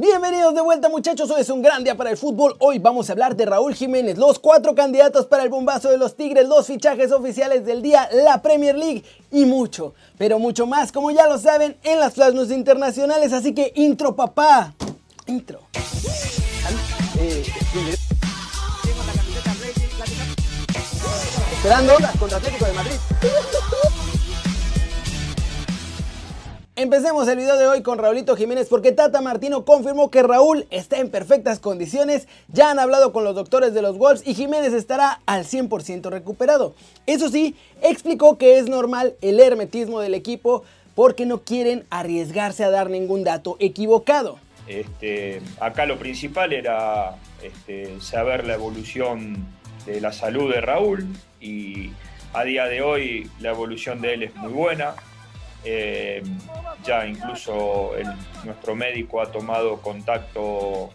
Bienvenidos de vuelta muchachos, hoy es un gran día para el fútbol. Hoy vamos a hablar de Raúl Jiménez, los cuatro candidatos para el bombazo de los Tigres, los fichajes oficiales del día, la Premier League y mucho, pero mucho más, como ya lo saben, en las plasmas internacionales. Así que intro papá, intro. Esperando contra Atlético de Madrid. Empecemos el video de hoy con Raulito Jiménez porque Tata Martino confirmó que Raúl está en perfectas condiciones, ya han hablado con los doctores de los Wolves y Jiménez estará al 100% recuperado. Eso sí, explicó que es normal el hermetismo del equipo porque no quieren arriesgarse a dar ningún dato equivocado. Este, acá lo principal era este, saber la evolución de la salud de Raúl y a día de hoy la evolución de él es muy buena. Eh, ya incluso nuestro médico ha tomado contacto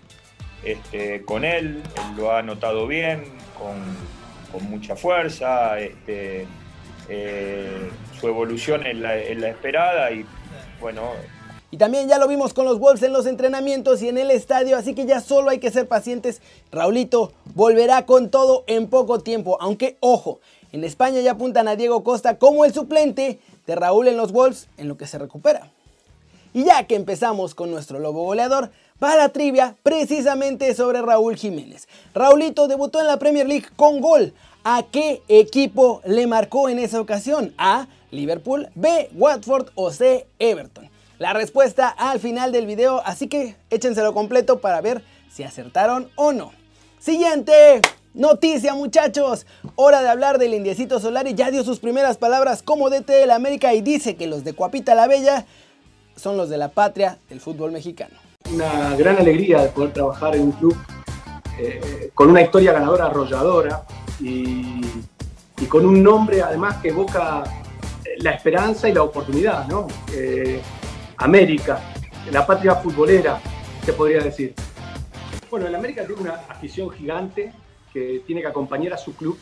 este, con él, lo ha notado bien, con, mucha fuerza, este, eh, su evolución es la, es la esperada y bueno, y también ya lo vimos con los Wolves en los entrenamientos y en el estadio, así que ya solo hay que ser pacientes. Raulito volverá con todo en poco tiempo, aunque ojo, en España ya apuntan a Diego Costa como el suplente de Raúl en los Wolves en lo que se recupera. Y ya que empezamos con nuestro lobo goleador, va la trivia precisamente sobre Raúl Jiménez. Raulito debutó en la Premier League con gol. ¿A qué equipo le marcó en esa ocasión? A. Liverpool, B. Watford o C. Everton la respuesta al final del video, así que échenselo completo para ver si acertaron o no. Siguiente noticia muchachos, hora de hablar del Indiecito Solari, ya dio sus primeras palabras como DT de la América y dice que los de Cuapita la Bella son los de la patria del fútbol mexicano. Una gran alegría de poder trabajar en un club eh, con una historia ganadora arrolladora y, con un nombre además que evoca la esperanza y la oportunidad, ¿no? Eh, América, la patria futbolera, se podría decir. Bueno, el América tiene una afición gigante que tiene que acompañar a su club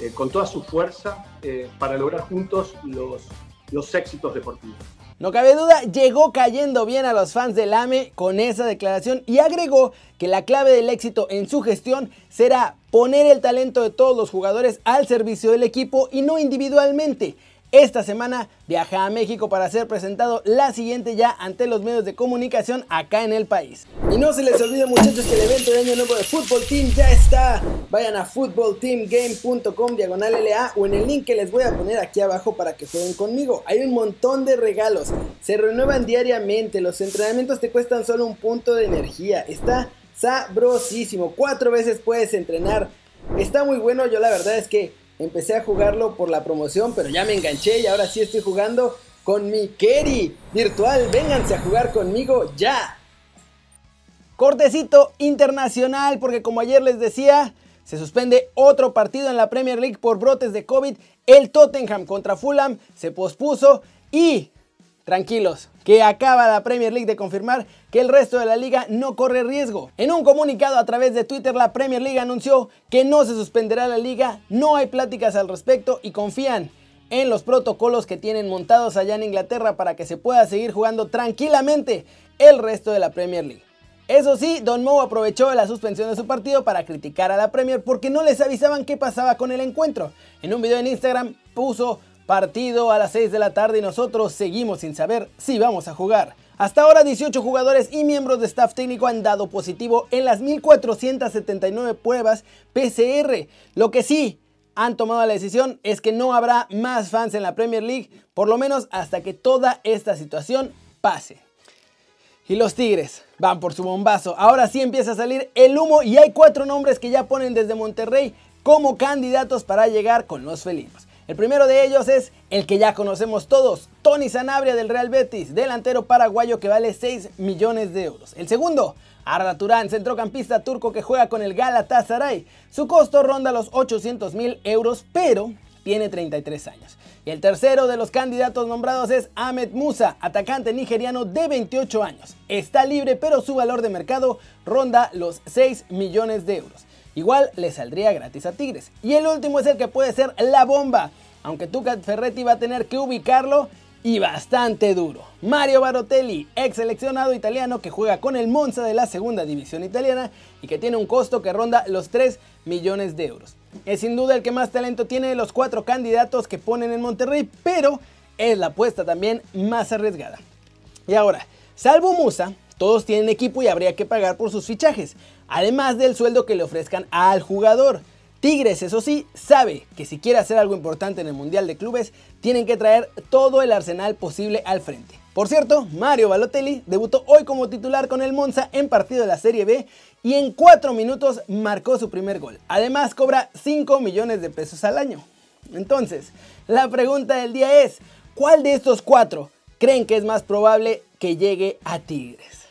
eh, con toda su fuerza eh, para lograr juntos los, los éxitos deportivos. No cabe duda, llegó cayendo bien a los fans del AME con esa declaración y agregó que la clave del éxito en su gestión será poner el talento de todos los jugadores al servicio del equipo y no individualmente. Esta semana viaja a México para ser presentado la siguiente ya ante los medios de comunicación acá en el país. Y no se les olvide muchachos que el evento de año nuevo de Fútbol Team ya está. Vayan a footballteamgame.com diagonal LA o en el link que les voy a poner aquí abajo para que jueguen conmigo. Hay un montón de regalos, se renuevan diariamente, los entrenamientos te cuestan solo un punto de energía. Está sabrosísimo, cuatro veces puedes entrenar. Está muy bueno, yo la verdad es que Empecé a jugarlo por la promoción, pero ya me enganché y ahora sí estoy jugando con mi Keri virtual. Vénganse a jugar conmigo ya. Cortecito internacional, porque como ayer les decía, se suspende otro partido en la Premier League por brotes de COVID. El Tottenham contra Fulham se pospuso y Tranquilos, que acaba la Premier League de confirmar que el resto de la liga no corre riesgo. En un comunicado a través de Twitter, la Premier League anunció que no se suspenderá la liga, no hay pláticas al respecto y confían en los protocolos que tienen montados allá en Inglaterra para que se pueda seguir jugando tranquilamente el resto de la Premier League. Eso sí, Don Moe aprovechó la suspensión de su partido para criticar a la Premier porque no les avisaban qué pasaba con el encuentro. En un video en Instagram puso Partido a las 6 de la tarde y nosotros seguimos sin saber si vamos a jugar. Hasta ahora 18 jugadores y miembros de staff técnico han dado positivo en las 1479 pruebas PCR. Lo que sí han tomado la decisión es que no habrá más fans en la Premier League, por lo menos hasta que toda esta situación pase. Y los Tigres van por su bombazo. Ahora sí empieza a salir el humo y hay cuatro nombres que ya ponen desde Monterrey como candidatos para llegar con los felinos. El primero de ellos es el que ya conocemos todos, Tony Sanabria del Real Betis, delantero paraguayo que vale 6 millones de euros. El segundo, Arda Turán, centrocampista turco que juega con el Galatasaray. Su costo ronda los 800 mil euros, pero tiene 33 años. Y el tercero de los candidatos nombrados es Ahmed Musa, atacante nigeriano de 28 años. Está libre, pero su valor de mercado ronda los 6 millones de euros. Igual le saldría gratis a Tigres. Y el último es el que puede ser la bomba. Aunque Tucat Ferretti va a tener que ubicarlo y bastante duro. Mario Barotelli, ex seleccionado italiano que juega con el Monza de la segunda división italiana y que tiene un costo que ronda los 3 millones de euros. Es sin duda el que más talento tiene de los cuatro candidatos que ponen en Monterrey, pero es la apuesta también más arriesgada. Y ahora, salvo Musa, todos tienen equipo y habría que pagar por sus fichajes, además del sueldo que le ofrezcan al jugador. Tigres, eso sí, sabe que si quiere hacer algo importante en el Mundial de Clubes, tienen que traer todo el arsenal posible al frente. Por cierto, Mario Balotelli debutó hoy como titular con el Monza en partido de la Serie B y en 4 minutos marcó su primer gol. Además cobra 5 millones de pesos al año. Entonces, la pregunta del día es, ¿cuál de estos cuatro creen que es más probable que llegue a Tigres?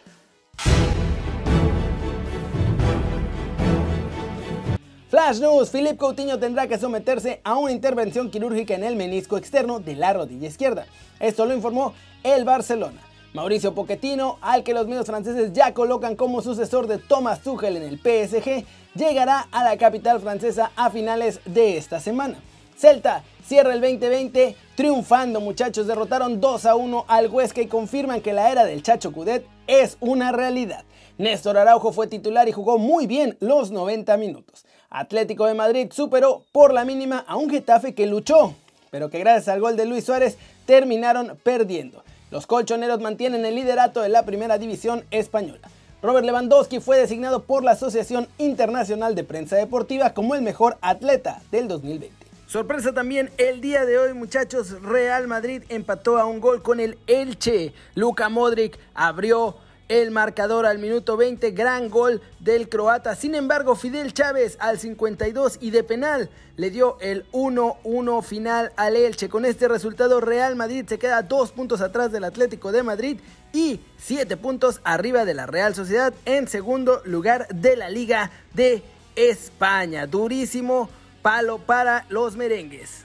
Flash News, Philip Coutinho tendrá que someterse a una intervención quirúrgica en el menisco externo de la rodilla izquierda. Esto lo informó el Barcelona. Mauricio Pochettino, al que los medios franceses ya colocan como sucesor de Thomas Tuchel en el PSG, llegará a la capital francesa a finales de esta semana. Celta cierra el 2020 triunfando muchachos, derrotaron 2 a 1 al Huesca y confirman que la era del Chacho Cudet es una realidad. Néstor Araujo fue titular y jugó muy bien los 90 minutos. Atlético de Madrid superó por la mínima a un Getafe que luchó, pero que gracias al gol de Luis Suárez terminaron perdiendo. Los colchoneros mantienen el liderato de la primera división española. Robert Lewandowski fue designado por la Asociación Internacional de Prensa Deportiva como el mejor atleta del 2020. Sorpresa también el día de hoy, muchachos. Real Madrid empató a un gol con el Elche. Luka Modric abrió el marcador al minuto 20, gran gol del croata. Sin embargo, Fidel Chávez al 52 y de penal le dio el 1-1 final al Elche. Con este resultado, Real Madrid se queda dos puntos atrás del Atlético de Madrid y siete puntos arriba de la Real Sociedad en segundo lugar de la Liga de España. Durísimo palo para los merengues.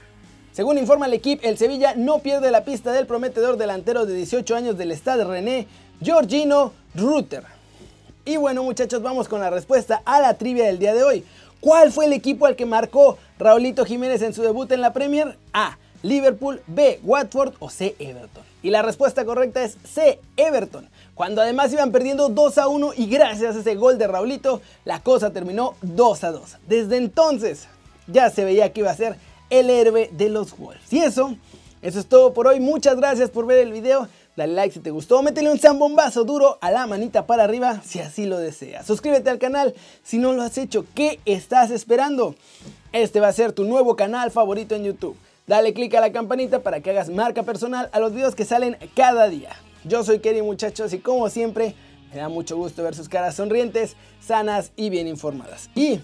Según informa el equipo, el Sevilla no pierde la pista del prometedor delantero de 18 años del Stade René, Giorgino Rutter. Y bueno muchachos, vamos con la respuesta a la trivia del día de hoy. ¿Cuál fue el equipo al que marcó Raulito Jiménez en su debut en la Premier? A. Liverpool, B. Watford o C. Everton. Y la respuesta correcta es C. Everton. Cuando además iban perdiendo 2 a 1 y gracias a ese gol de Raulito, la cosa terminó 2 a 2. Desde entonces ya se veía que iba a ser el héroe de los Wolves. Y eso, eso es todo por hoy. Muchas gracias por ver el video. Dale like si te gustó, métele un zambombazo duro a la manita para arriba si así lo deseas. Suscríbete al canal si no lo has hecho. ¿Qué estás esperando? Este va a ser tu nuevo canal favorito en YouTube. Dale click a la campanita para que hagas marca personal a los videos que salen cada día. Yo soy Kerry muchachos y como siempre me da mucho gusto ver sus caras sonrientes, sanas y bien informadas. Y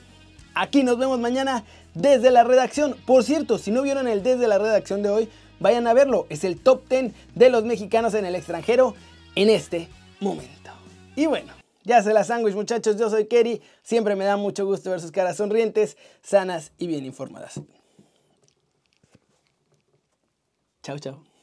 aquí nos vemos mañana desde la redacción. Por cierto, si no vieron el desde la redacción de hoy, Vayan a verlo, es el top 10 de los mexicanos en el extranjero en este momento. Y bueno, ya se la sándwich muchachos, yo soy Kerry, siempre me da mucho gusto ver sus caras sonrientes, sanas y bien informadas. Chao, chao.